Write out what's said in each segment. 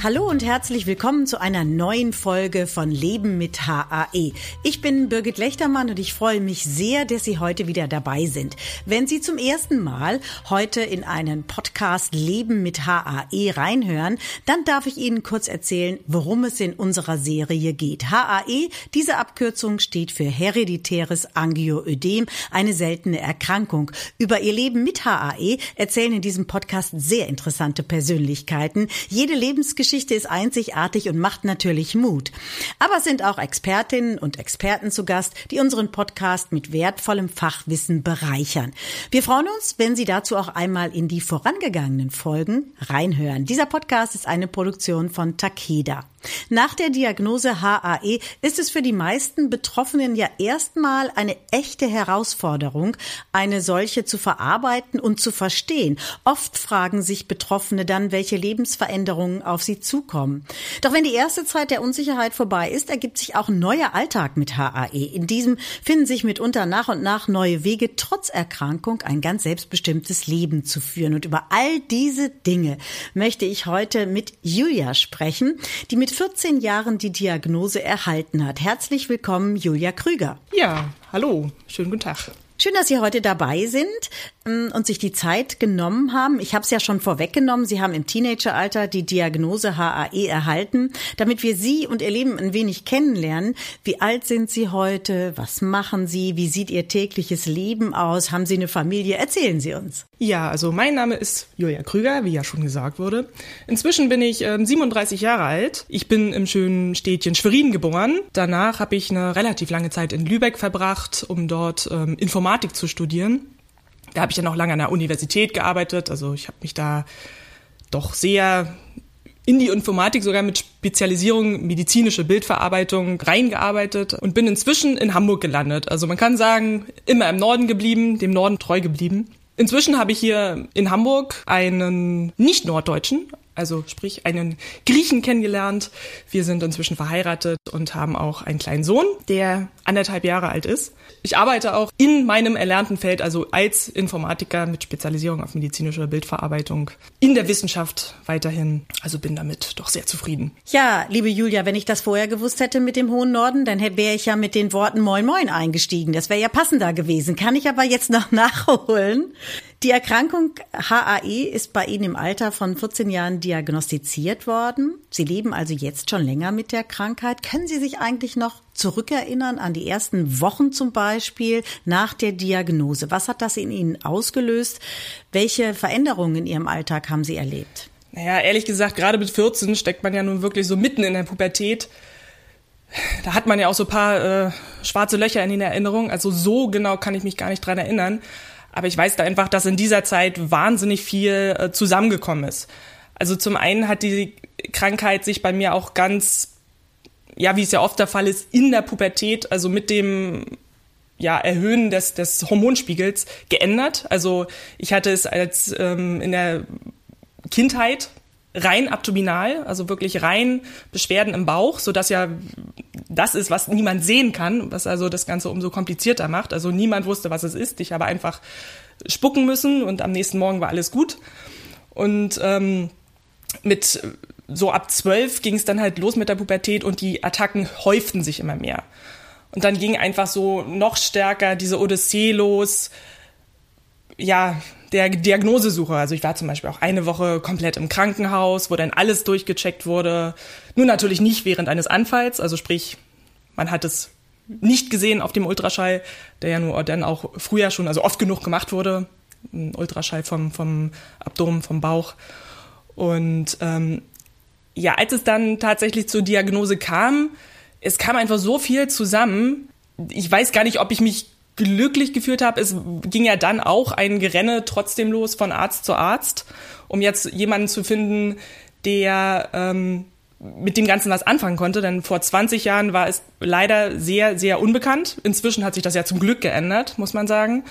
Hallo und herzlich willkommen zu einer neuen Folge von Leben mit HAE. Ich bin Birgit Lechtermann und ich freue mich sehr, dass Sie heute wieder dabei sind. Wenn Sie zum ersten Mal heute in einen Podcast Leben mit HAE reinhören, dann darf ich Ihnen kurz erzählen, worum es in unserer Serie geht. HAE, diese Abkürzung steht für hereditäres Angioödem, eine seltene Erkrankung. Über ihr Leben mit HAE erzählen in diesem Podcast sehr interessante Persönlichkeiten. Jede Lebensgeschichte Geschichte ist einzigartig und macht natürlich Mut. Aber es sind auch Expertinnen und Experten zu Gast, die unseren Podcast mit wertvollem Fachwissen bereichern. Wir freuen uns, wenn Sie dazu auch einmal in die vorangegangenen Folgen reinhören. Dieser Podcast ist eine Produktion von Takeda. Nach der Diagnose HAE ist es für die meisten Betroffenen ja erstmal eine echte Herausforderung, eine solche zu verarbeiten und zu verstehen. Oft fragen sich Betroffene dann, welche Lebensveränderungen auf sie zukommen. Doch wenn die erste Zeit der Unsicherheit vorbei ist, ergibt sich auch ein neuer Alltag mit HAE. In diesem finden sich mitunter nach und nach neue Wege, trotz Erkrankung ein ganz selbstbestimmtes Leben zu führen. Und über all diese Dinge möchte ich heute mit Julia sprechen, die mit 14 Jahren die Diagnose erhalten hat. Herzlich willkommen, Julia Krüger. Ja, hallo, schönen guten Tag. Schön, dass Sie heute dabei sind ähm, und sich die Zeit genommen haben. Ich habe es ja schon vorweggenommen. Sie haben im Teenageralter die Diagnose HAE erhalten, damit wir Sie und Ihr Leben ein wenig kennenlernen. Wie alt sind Sie heute? Was machen Sie? Wie sieht Ihr tägliches Leben aus? Haben Sie eine Familie? Erzählen Sie uns. Ja, also mein Name ist Julia Krüger, wie ja schon gesagt wurde. Inzwischen bin ich ähm, 37 Jahre alt. Ich bin im schönen Städtchen Schwerin geboren. Danach habe ich eine relativ lange Zeit in Lübeck verbracht, um dort ähm, Informatik zu studieren. Da habe ich dann auch lange an der Universität gearbeitet. Also ich habe mich da doch sehr in die Informatik sogar mit Spezialisierung medizinische Bildverarbeitung reingearbeitet und bin inzwischen in Hamburg gelandet. Also man kann sagen, immer im Norden geblieben, dem Norden treu geblieben. Inzwischen habe ich hier in Hamburg einen Nicht-Norddeutschen, also sprich einen Griechen kennengelernt. Wir sind inzwischen verheiratet und haben auch einen kleinen Sohn, der anderthalb Jahre alt ist. Ich arbeite auch in meinem erlernten Feld, also als Informatiker mit Spezialisierung auf medizinische Bildverarbeitung in der Wissenschaft weiterhin. Also bin damit doch sehr zufrieden. Ja, liebe Julia, wenn ich das vorher gewusst hätte mit dem hohen Norden, dann wäre ich ja mit den Worten Moin Moin eingestiegen. Das wäre ja passender gewesen. Kann ich aber jetzt noch nachholen. Die Erkrankung HAE ist bei Ihnen im Alter von 14 Jahren diagnostiziert worden. Sie leben also jetzt schon länger mit der Krankheit. Können Sie sich eigentlich noch zurückerinnern an die ersten Wochen zum Beispiel nach der Diagnose? Was hat das in Ihnen ausgelöst? Welche Veränderungen in Ihrem Alltag haben Sie erlebt? Naja, ehrlich gesagt, gerade mit 14 steckt man ja nun wirklich so mitten in der Pubertät da hat man ja auch so ein paar äh, schwarze Löcher in den Erinnerungen. Also so genau kann ich mich gar nicht dran erinnern. Aber ich weiß da einfach, dass in dieser Zeit wahnsinnig viel äh, zusammengekommen ist. Also zum einen hat die Krankheit sich bei mir auch ganz, ja, wie es ja oft der Fall ist, in der Pubertät, also mit dem ja, Erhöhen des, des Hormonspiegels geändert. Also ich hatte es als ähm, in der Kindheit rein abdominal, also wirklich rein Beschwerden im Bauch, so dass ja das ist, was niemand sehen kann, was also das Ganze umso komplizierter macht. Also niemand wusste, was es ist. Ich habe einfach spucken müssen und am nächsten Morgen war alles gut. Und ähm, mit so ab zwölf ging es dann halt los mit der Pubertät und die Attacken häuften sich immer mehr. Und dann ging einfach so noch stärker diese Odyssee los. Ja, der Diagnosesuche. Also ich war zum Beispiel auch eine Woche komplett im Krankenhaus, wo dann alles durchgecheckt wurde. Nur natürlich nicht während eines Anfalls, also sprich, man hat es nicht gesehen auf dem Ultraschall, der ja nur dann auch früher schon, also oft genug gemacht wurde. Ein Ultraschall vom, vom Abdomen, vom Bauch. Und ähm, ja, als es dann tatsächlich zur Diagnose kam, es kam einfach so viel zusammen. Ich weiß gar nicht, ob ich mich glücklich geführt habe, es ging ja dann auch ein Gerenne trotzdem los von Arzt zu Arzt, um jetzt jemanden zu finden, der ähm, mit dem Ganzen was anfangen konnte. Denn vor 20 Jahren war es leider sehr, sehr unbekannt. Inzwischen hat sich das ja zum Glück geändert, muss man sagen.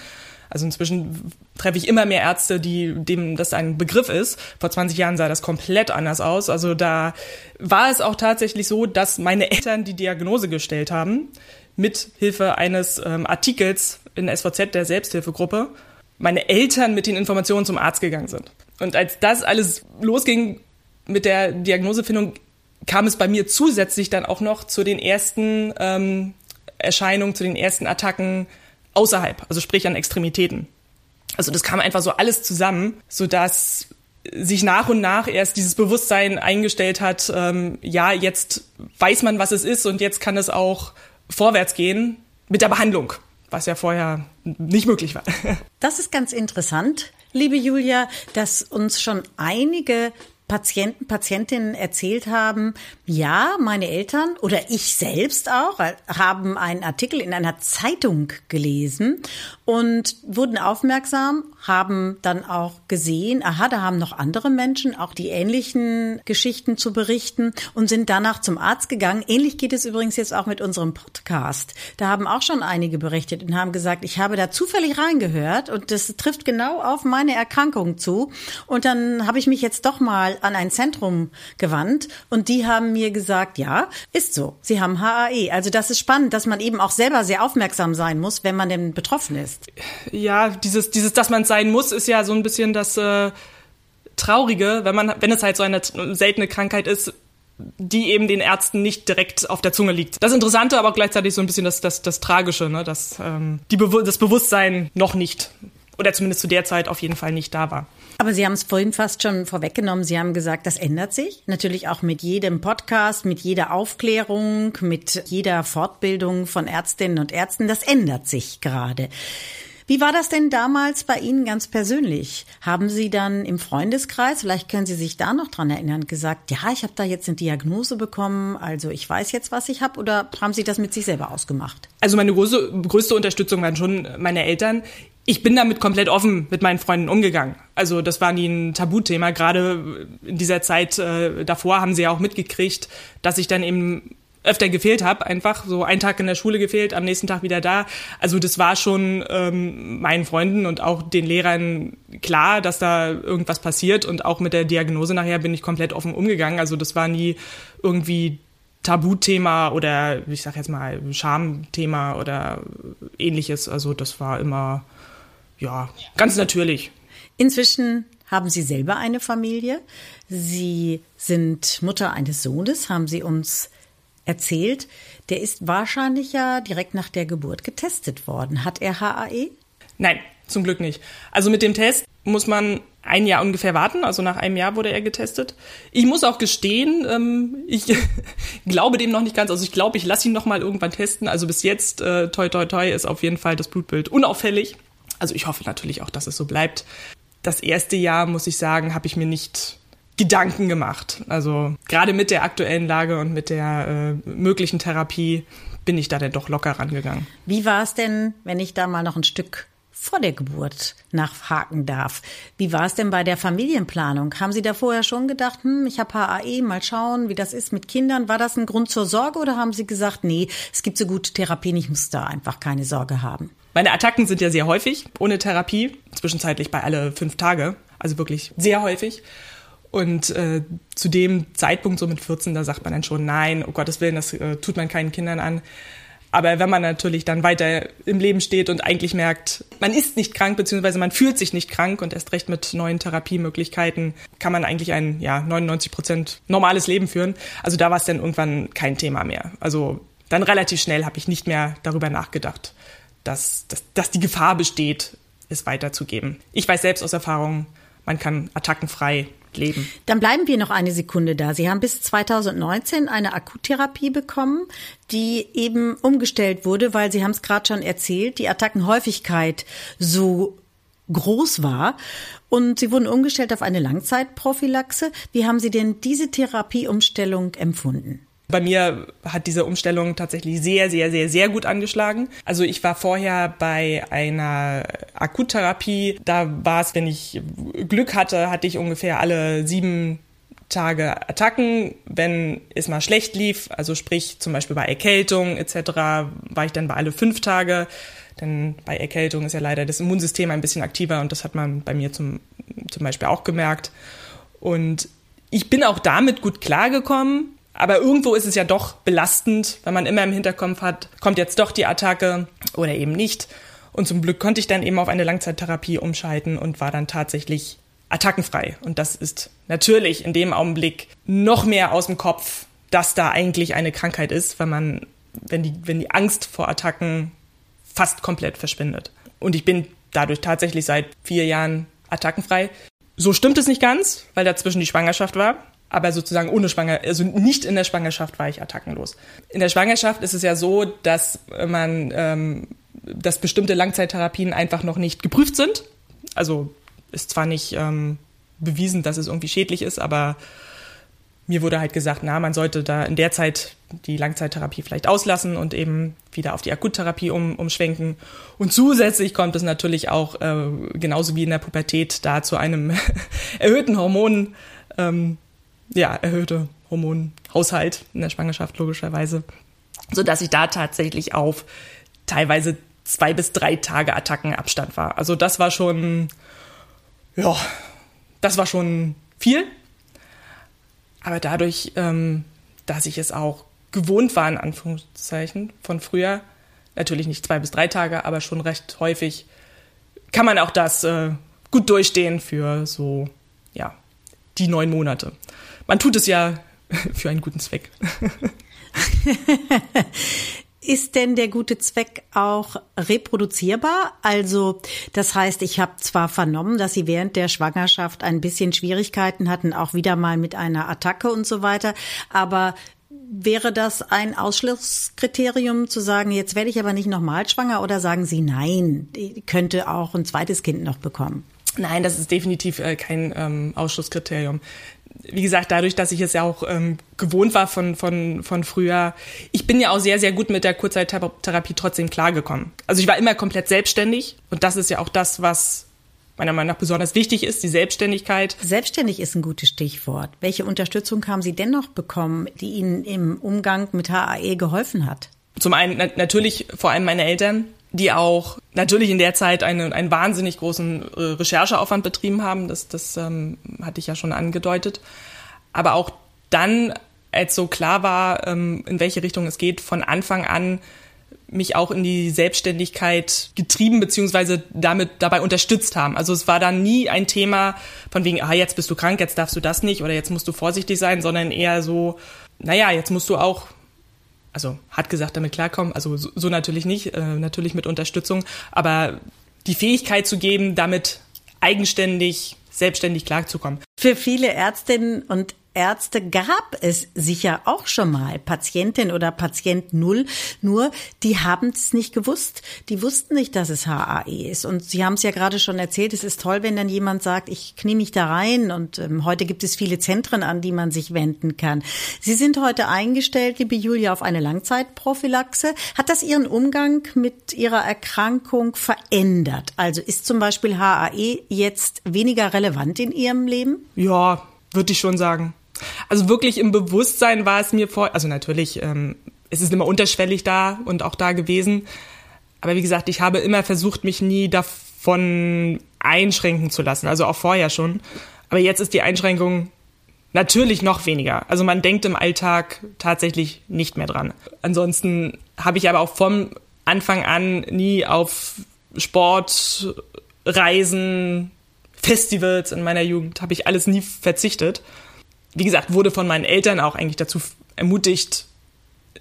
Also inzwischen treffe ich immer mehr Ärzte, die dem das ein Begriff ist. Vor 20 Jahren sah das komplett anders aus. Also da war es auch tatsächlich so, dass meine Eltern die Diagnose gestellt haben mit Hilfe eines ähm, Artikels in SVZ der Selbsthilfegruppe. Meine Eltern mit den Informationen zum Arzt gegangen sind. Und als das alles losging mit der Diagnosefindung, kam es bei mir zusätzlich dann auch noch zu den ersten ähm, Erscheinungen, zu den ersten Attacken außerhalb, also sprich an Extremitäten. Also das kam einfach so alles zusammen, so dass sich nach und nach erst dieses Bewusstsein eingestellt hat, ähm, ja, jetzt weiß man, was es ist und jetzt kann es auch vorwärts gehen mit der Behandlung, was ja vorher nicht möglich war. Das ist ganz interessant, liebe Julia, dass uns schon einige Patienten, Patientinnen erzählt haben, ja, meine Eltern oder ich selbst auch haben einen Artikel in einer Zeitung gelesen und wurden aufmerksam, haben dann auch gesehen, aha, da haben noch andere Menschen auch die ähnlichen Geschichten zu berichten und sind danach zum Arzt gegangen. Ähnlich geht es übrigens jetzt auch mit unserem Podcast. Da haben auch schon einige berichtet und haben gesagt, ich habe da zufällig reingehört und das trifft genau auf meine Erkrankung zu. Und dann habe ich mich jetzt doch mal an ein Zentrum gewandt und die haben mir gesagt, ja, ist so. Sie haben HAE. Also das ist spannend, dass man eben auch selber sehr aufmerksam sein muss, wenn man denn betroffen ist. Ja, dieses, dieses, dass man sein muss, ist ja so ein bisschen das äh, Traurige, wenn man, wenn es halt so eine seltene Krankheit ist, die eben den Ärzten nicht direkt auf der Zunge liegt. Das Interessante, aber auch gleichzeitig so ein bisschen das, das, das Tragische, ne? dass ähm, die Be das Bewusstsein noch nicht oder zumindest zu der Zeit auf jeden Fall nicht da war. Aber Sie haben es vorhin fast schon vorweggenommen. Sie haben gesagt, das ändert sich. Natürlich auch mit jedem Podcast, mit jeder Aufklärung, mit jeder Fortbildung von Ärztinnen und Ärzten. Das ändert sich gerade. Wie war das denn damals bei Ihnen ganz persönlich? Haben Sie dann im Freundeskreis, vielleicht können Sie sich da noch dran erinnern, gesagt, ja, ich habe da jetzt eine Diagnose bekommen, also ich weiß jetzt, was ich habe, oder haben Sie das mit sich selber ausgemacht? Also meine große, größte Unterstützung waren schon meine Eltern ich bin damit komplett offen mit meinen Freunden umgegangen. Also das war nie ein Tabuthema. Gerade in dieser Zeit äh, davor haben sie ja auch mitgekriegt, dass ich dann eben öfter gefehlt habe, einfach so einen Tag in der Schule gefehlt, am nächsten Tag wieder da. Also das war schon ähm, meinen Freunden und auch den Lehrern klar, dass da irgendwas passiert und auch mit der Diagnose nachher bin ich komplett offen umgegangen. Also das war nie irgendwie Tabuthema oder ich sag jetzt mal Schamthema oder ähnliches. Also das war immer ja, ganz natürlich. Inzwischen haben Sie selber eine Familie. Sie sind Mutter eines Sohnes, haben Sie uns erzählt. Der ist wahrscheinlich ja direkt nach der Geburt getestet worden. Hat er HAE? Nein, zum Glück nicht. Also mit dem Test muss man ein Jahr ungefähr warten. Also nach einem Jahr wurde er getestet. Ich muss auch gestehen, ähm, ich glaube dem noch nicht ganz. Also ich glaube, ich lasse ihn noch mal irgendwann testen. Also bis jetzt, äh, toi toi toi, ist auf jeden Fall das Blutbild unauffällig. Also ich hoffe natürlich auch, dass es so bleibt. Das erste Jahr, muss ich sagen, habe ich mir nicht Gedanken gemacht. Also gerade mit der aktuellen Lage und mit der äh, möglichen Therapie bin ich da dann doch locker rangegangen. Wie war es denn, wenn ich da mal noch ein Stück vor der Geburt nachhaken darf. Wie war es denn bei der Familienplanung? Haben Sie da vorher schon gedacht, hm, ich habe HAE, mal schauen, wie das ist mit Kindern? War das ein Grund zur Sorge oder haben Sie gesagt, nee, es gibt so gute Therapien, ich muss da einfach keine Sorge haben? Meine Attacken sind ja sehr häufig, ohne Therapie, zwischenzeitlich bei alle fünf Tage, also wirklich sehr häufig. Und äh, zu dem Zeitpunkt, so mit 14, da sagt man dann schon, nein, um Gottes Willen, das äh, tut man keinen Kindern an. Aber wenn man natürlich dann weiter im Leben steht und eigentlich merkt, man ist nicht krank, beziehungsweise man fühlt sich nicht krank und erst recht mit neuen Therapiemöglichkeiten kann man eigentlich ein ja, 99 Prozent normales Leben führen. Also da war es dann irgendwann kein Thema mehr. Also dann relativ schnell habe ich nicht mehr darüber nachgedacht dass, dass, dass die Gefahr besteht, es weiterzugeben. Ich weiß selbst aus Erfahrung, man kann attackenfrei leben. Dann bleiben wir noch eine Sekunde da. Sie haben bis 2019 eine Akuttherapie bekommen, die eben umgestellt wurde, weil Sie haben es gerade schon erzählt, die Attackenhäufigkeit so groß war. Und Sie wurden umgestellt auf eine Langzeitprophylaxe. Wie haben Sie denn diese Therapieumstellung empfunden? Bei mir hat diese Umstellung tatsächlich sehr, sehr, sehr, sehr gut angeschlagen. Also ich war vorher bei einer Akuttherapie. Da war es, wenn ich Glück hatte, hatte ich ungefähr alle sieben Tage Attacken. Wenn es mal schlecht lief, also sprich zum Beispiel bei Erkältung etc., war ich dann bei alle fünf Tage. Denn bei Erkältung ist ja leider das Immunsystem ein bisschen aktiver und das hat man bei mir zum, zum Beispiel auch gemerkt. Und ich bin auch damit gut klargekommen, aber irgendwo ist es ja doch belastend, wenn man immer im Hinterkopf hat, kommt jetzt doch die Attacke oder eben nicht. Und zum Glück konnte ich dann eben auf eine Langzeittherapie umschalten und war dann tatsächlich attackenfrei. Und das ist natürlich in dem Augenblick noch mehr aus dem Kopf, dass da eigentlich eine Krankheit ist, wenn man, wenn die, wenn die Angst vor Attacken fast komplett verschwindet. Und ich bin dadurch tatsächlich seit vier Jahren attackenfrei. So stimmt es nicht ganz, weil dazwischen die Schwangerschaft war. Aber sozusagen ohne Schwanger, also nicht in der Schwangerschaft war ich attackenlos. In der Schwangerschaft ist es ja so, dass man, ähm, dass bestimmte Langzeittherapien einfach noch nicht geprüft sind. Also ist zwar nicht ähm, bewiesen, dass es irgendwie schädlich ist, aber mir wurde halt gesagt, na, man sollte da in der Zeit die Langzeittherapie vielleicht auslassen und eben wieder auf die Akuttherapie um, umschwenken. Und zusätzlich kommt es natürlich auch, äh, genauso wie in der Pubertät, da zu einem erhöhten Hormon, ähm, ja, erhöhte Hormonhaushalt in der Schwangerschaft logischerweise, so dass ich da tatsächlich auf teilweise zwei bis drei Tage Attackenabstand war. Also das war schon, ja, das war schon viel. Aber dadurch, ähm, dass ich es auch gewohnt war, in Anführungszeichen, von früher, natürlich nicht zwei bis drei Tage, aber schon recht häufig, kann man auch das äh, gut durchstehen für so, ja, die neun Monate. Man tut es ja für einen guten Zweck. Ist denn der gute Zweck auch reproduzierbar? Also das heißt, ich habe zwar vernommen, dass Sie während der Schwangerschaft ein bisschen Schwierigkeiten hatten, auch wieder mal mit einer Attacke und so weiter, aber wäre das ein Ausschlusskriterium zu sagen, jetzt werde ich aber nicht nochmal schwanger oder sagen Sie nein, ich könnte auch ein zweites Kind noch bekommen? Nein, das ist definitiv äh, kein ähm, Ausschlusskriterium wie gesagt, dadurch, dass ich es ja auch ähm, gewohnt war von, von, von früher, ich bin ja auch sehr, sehr gut mit der Kurzzeittherapie trotzdem klargekommen. Also ich war immer komplett selbstständig und das ist ja auch das, was meiner Meinung nach besonders wichtig ist, die Selbstständigkeit. Selbstständig ist ein gutes Stichwort. Welche Unterstützung haben Sie dennoch bekommen, die Ihnen im Umgang mit HAE geholfen hat? Zum einen na natürlich vor allem meine Eltern, die auch natürlich in der Zeit eine, einen wahnsinnig großen äh, Rechercheaufwand betrieben haben. Das, das ähm, hatte ich ja schon angedeutet. Aber auch dann, als so klar war, ähm, in welche Richtung es geht, von Anfang an mich auch in die Selbstständigkeit getrieben beziehungsweise damit dabei unterstützt haben. Also es war dann nie ein Thema von wegen, ah, jetzt bist du krank, jetzt darfst du das nicht oder jetzt musst du vorsichtig sein, sondern eher so, naja, jetzt musst du auch also hat gesagt, damit klarkommen. Also so, so natürlich nicht, äh, natürlich mit Unterstützung, aber die Fähigkeit zu geben, damit eigenständig, selbstständig klarzukommen. Für viele Ärztinnen und Ärzte gab es sicher auch schon mal, Patientin oder Patient Null, nur die haben es nicht gewusst. Die wussten nicht, dass es HAE ist. Und Sie haben es ja gerade schon erzählt, es ist toll, wenn dann jemand sagt, ich knie mich da rein. Und ähm, heute gibt es viele Zentren, an die man sich wenden kann. Sie sind heute eingestellt, liebe Julia, auf eine Langzeitprophylaxe. Hat das Ihren Umgang mit Ihrer Erkrankung verändert? Also ist zum Beispiel HAE jetzt weniger relevant in Ihrem Leben? Ja, würde ich schon sagen. Also wirklich im Bewusstsein war es mir vor, also natürlich, ähm, es ist immer unterschwellig da und auch da gewesen. Aber wie gesagt, ich habe immer versucht, mich nie davon einschränken zu lassen, also auch vorher schon. Aber jetzt ist die Einschränkung natürlich noch weniger. Also man denkt im Alltag tatsächlich nicht mehr dran. Ansonsten habe ich aber auch vom Anfang an nie auf Sport, Reisen, Festivals in meiner Jugend, habe ich alles nie verzichtet wie gesagt, wurde von meinen Eltern auch eigentlich dazu ermutigt,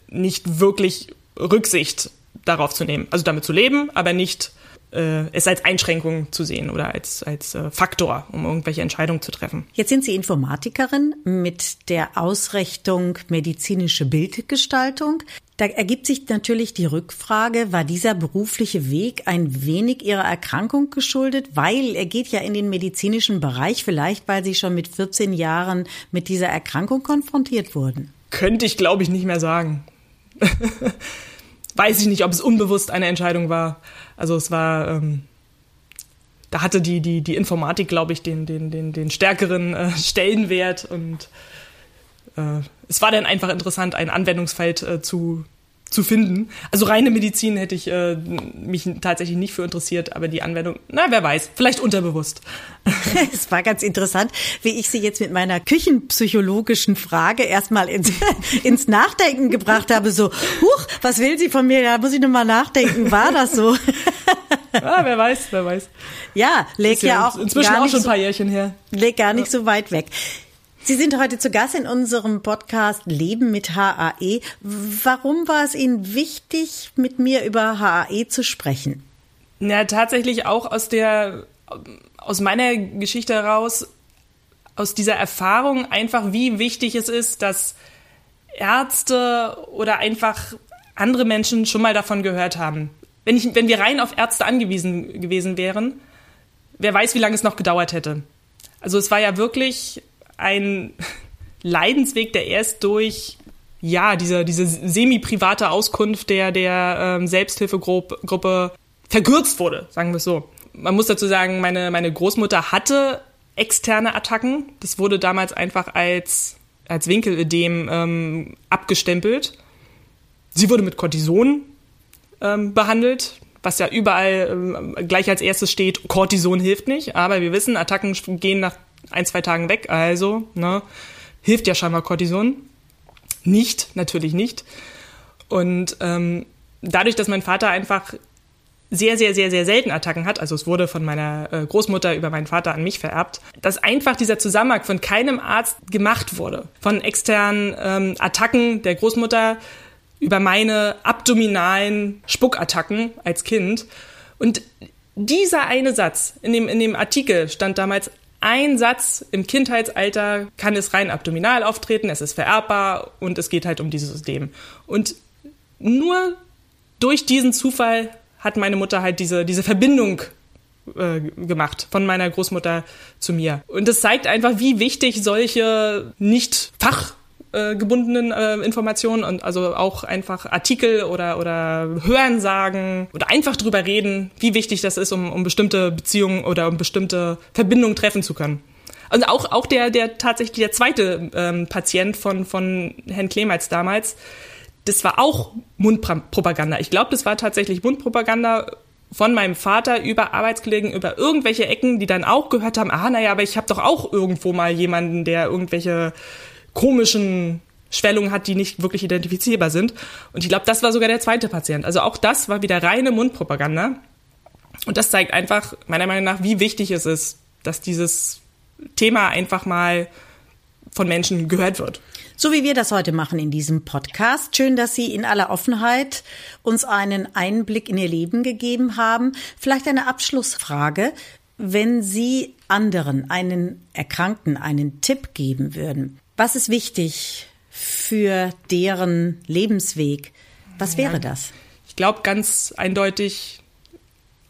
nicht wirklich Rücksicht darauf zu nehmen. Also damit zu leben, aber nicht es als Einschränkung zu sehen oder als, als äh, Faktor, um irgendwelche Entscheidungen zu treffen. Jetzt sind Sie Informatikerin mit der Ausrichtung medizinische Bildgestaltung. Da ergibt sich natürlich die Rückfrage, war dieser berufliche Weg ein wenig Ihrer Erkrankung geschuldet? Weil er geht ja in den medizinischen Bereich, vielleicht weil Sie schon mit 14 Jahren mit dieser Erkrankung konfrontiert wurden. Könnte ich, glaube ich, nicht mehr sagen. Weiß ich nicht, ob es unbewusst eine Entscheidung war. Also es war, ähm, da hatte die, die, die Informatik, glaube ich, den, den, den, den stärkeren äh, Stellenwert und äh, es war dann einfach interessant, ein Anwendungsfeld äh, zu zu finden. Also reine Medizin hätte ich äh, mich tatsächlich nicht für interessiert, aber die Anwendung, na, wer weiß, vielleicht unterbewusst. Es war ganz interessant, wie ich Sie jetzt mit meiner küchenpsychologischen Frage erstmal ins, ins Nachdenken gebracht habe. So, huch, was will sie von mir? Da muss ich nochmal nachdenken. War das so? Ah, wer weiß, wer weiß. Ja, leg ja, ja auch inzwischen auch schon ein paar Jährchen her. leg gar nicht so weit weg. Sie sind heute zu Gast in unserem Podcast Leben mit HAE. Warum war es Ihnen wichtig, mit mir über HAE zu sprechen? Ja, tatsächlich auch aus der, aus meiner Geschichte heraus, aus dieser Erfahrung einfach, wie wichtig es ist, dass Ärzte oder einfach andere Menschen schon mal davon gehört haben. Wenn, ich, wenn wir rein auf Ärzte angewiesen gewesen wären, wer weiß, wie lange es noch gedauert hätte. Also es war ja wirklich ein Leidensweg, der erst durch ja, diese, diese semi-private Auskunft der, der ähm, Selbsthilfegruppe verkürzt wurde, sagen wir es so. Man muss dazu sagen, meine, meine Großmutter hatte externe Attacken. Das wurde damals einfach als, als Winkelödem ähm, abgestempelt. Sie wurde mit Cortison ähm, behandelt, was ja überall ähm, gleich als erstes steht, Cortison hilft nicht. Aber wir wissen, Attacken gehen nach ein, zwei Tagen weg. Also, ne, hilft ja scheinbar Cortison. Nicht, natürlich nicht. Und ähm, dadurch, dass mein Vater einfach sehr, sehr, sehr, sehr selten Attacken hat, also es wurde von meiner äh, Großmutter über meinen Vater an mich vererbt, dass einfach dieser Zusammenhang von keinem Arzt gemacht wurde. Von externen ähm, Attacken der Großmutter über meine abdominalen Spuckattacken als Kind. Und dieser eine Satz in dem, in dem Artikel stand damals, ein Satz im Kindheitsalter kann es rein abdominal auftreten, es ist vererbbar und es geht halt um dieses System. Und nur durch diesen Zufall hat meine Mutter halt diese, diese Verbindung äh, gemacht von meiner Großmutter zu mir. Und das zeigt einfach, wie wichtig solche nicht fachgebundenen äh, Informationen und also auch einfach Artikel oder, oder Hörensagen oder einfach drüber reden, wie wichtig das ist, um, um bestimmte Beziehungen oder um bestimmte Verbindungen treffen zu können. Und auch, auch der, der tatsächlich der zweite ähm, Patient von, von Herrn Clemens damals, das war auch Mundpropaganda. Ich glaube, das war tatsächlich Mundpropaganda von meinem Vater über Arbeitskollegen, über irgendwelche Ecken, die dann auch gehört haben, ah, naja, aber ich habe doch auch irgendwo mal jemanden, der irgendwelche komischen Schwellungen hat, die nicht wirklich identifizierbar sind. Und ich glaube, das war sogar der zweite Patient. Also auch das war wieder reine Mundpropaganda. Und das zeigt einfach, meiner Meinung nach, wie wichtig es ist, dass dieses Thema einfach mal von Menschen gehört wird. So wie wir das heute machen in diesem Podcast. Schön, dass Sie in aller Offenheit uns einen Einblick in Ihr Leben gegeben haben. Vielleicht eine Abschlussfrage. Wenn Sie anderen, einen Erkrankten, einen Tipp geben würden, was ist wichtig für deren Lebensweg? Was wäre das? Ich glaube ganz eindeutig,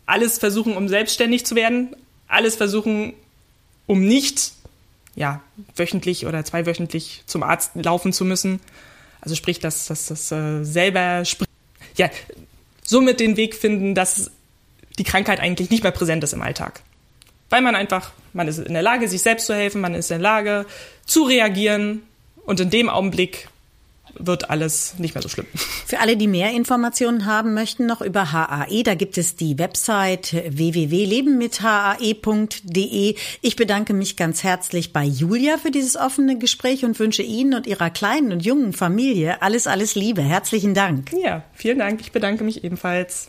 alles versuchen, um selbstständig zu werden, alles versuchen, um nicht ja, wöchentlich oder zweiwöchentlich zum Arzt laufen zu müssen. Also sprich, dass das, das äh, selber ja, somit den Weg finden, dass die Krankheit eigentlich nicht mehr präsent ist im Alltag. Weil man einfach, man ist in der Lage, sich selbst zu helfen, man ist in der Lage zu reagieren und in dem Augenblick wird alles nicht mehr so schlimm. Für alle, die mehr Informationen haben möchten noch über HAE, da gibt es die Website www.lebenmithae.de. Ich bedanke mich ganz herzlich bei Julia für dieses offene Gespräch und wünsche Ihnen und Ihrer kleinen und jungen Familie alles, alles Liebe. Herzlichen Dank. Ja, vielen Dank. Ich bedanke mich ebenfalls.